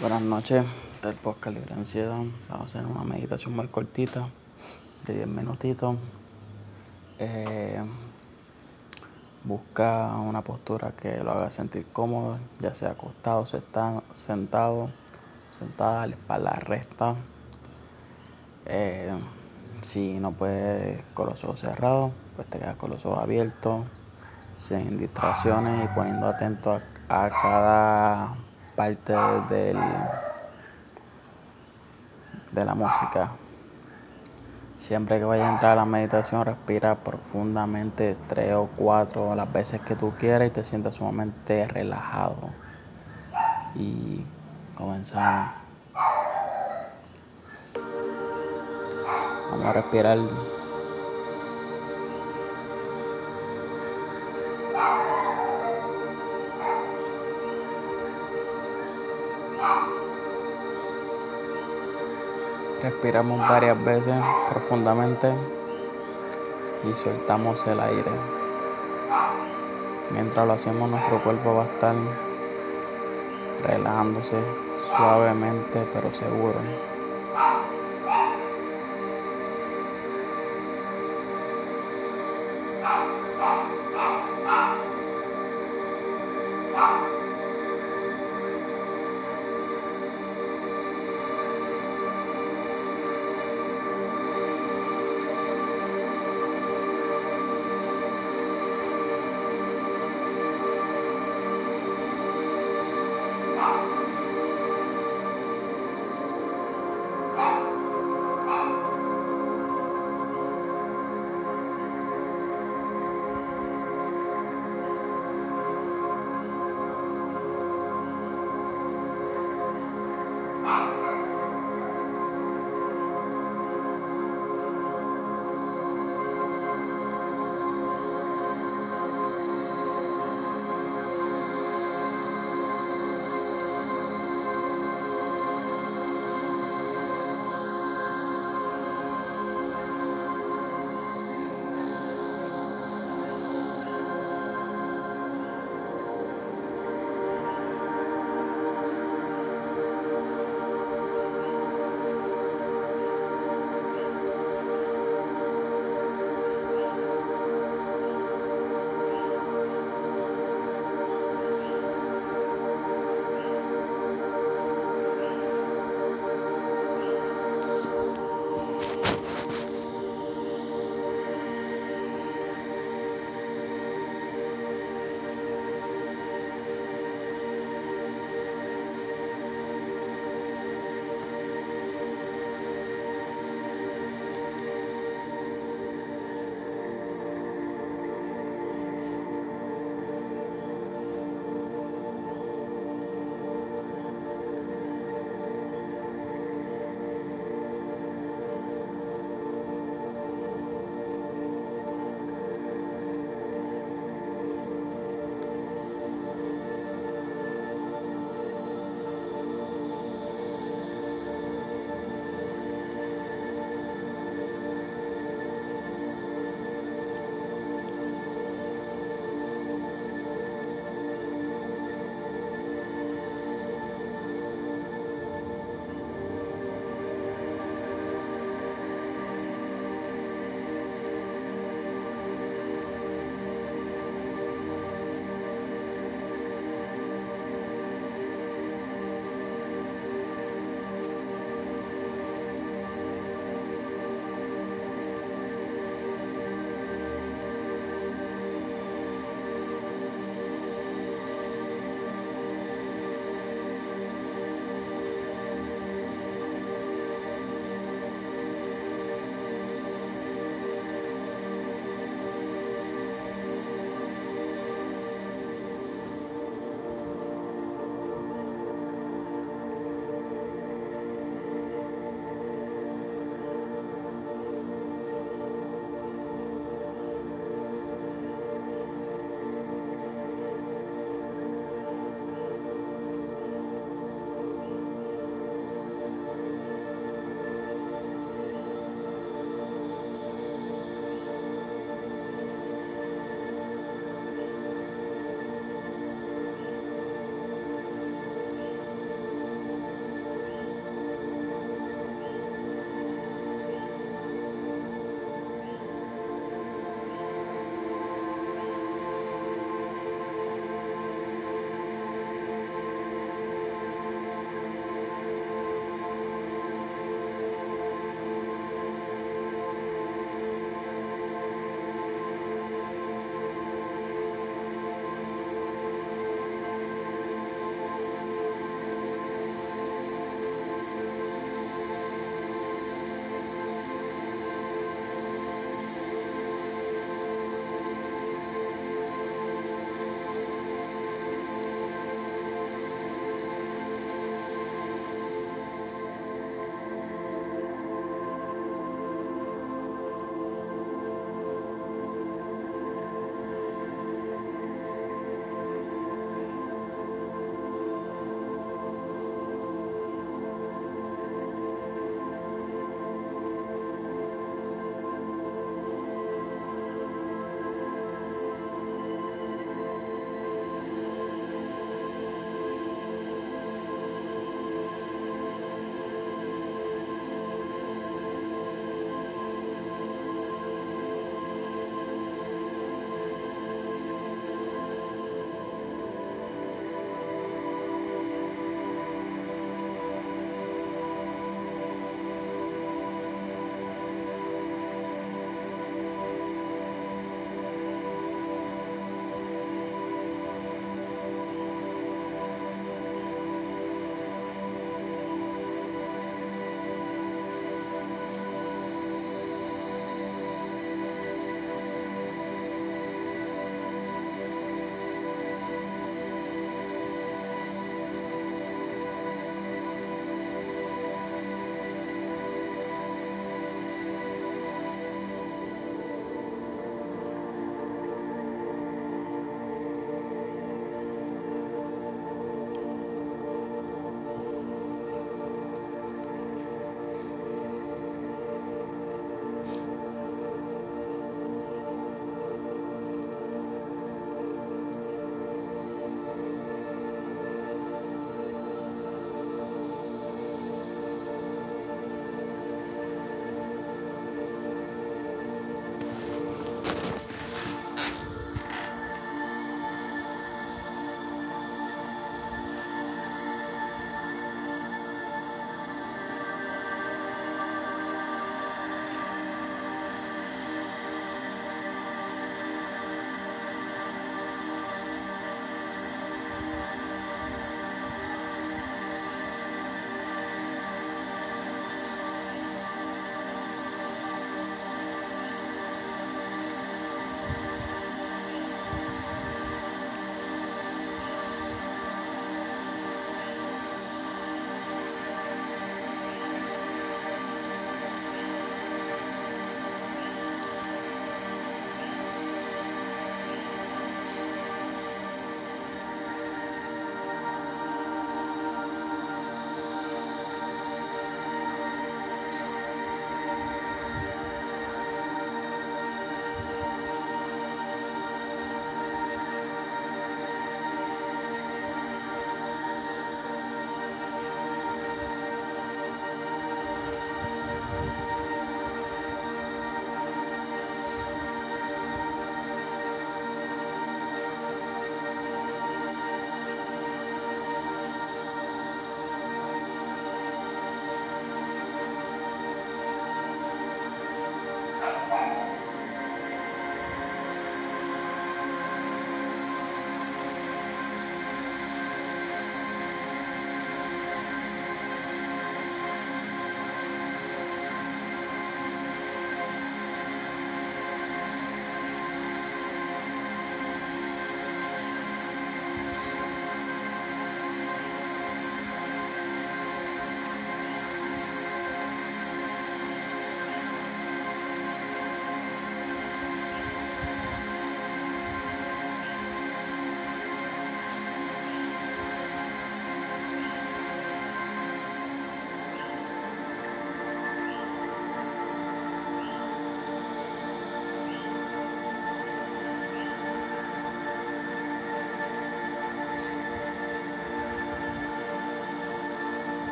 Buenas noches del podcast Libre Ansiedad. Vamos a hacer una meditación muy cortita, de 10 minutitos. Eh, busca una postura que lo haga sentir cómodo, ya sea acostado, sentado, sentada, la espalda recta. Eh, si no puedes con los ojos cerrados, pues te quedas con los ojos abiertos, sin distracciones y poniendo atento a cada parte del, de la música. Siempre que vayas a entrar a la meditación, respira profundamente tres o cuatro las veces que tú quieras y te sientas sumamente relajado. Y comenzamos. Vamos a respirar Respiramos varias veces profundamente y soltamos el aire. Mientras lo hacemos nuestro cuerpo va a estar relajándose suavemente pero seguro.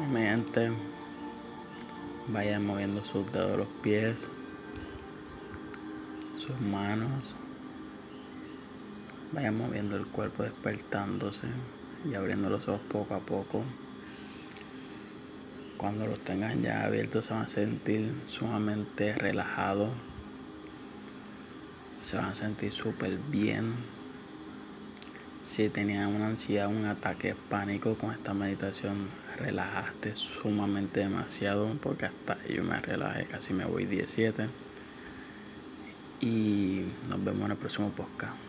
Mente. Vayan moviendo sus dedos de los pies, sus manos. Vayan moviendo el cuerpo, despertándose y abriendo los ojos poco a poco. Cuando los tengan ya abiertos se van a sentir sumamente relajados. Se van a sentir súper bien. Si tenían una ansiedad, un ataque pánico con esta meditación, relajaste sumamente demasiado porque hasta yo me relajé, casi me voy 17. Y nos vemos en el próximo podcast.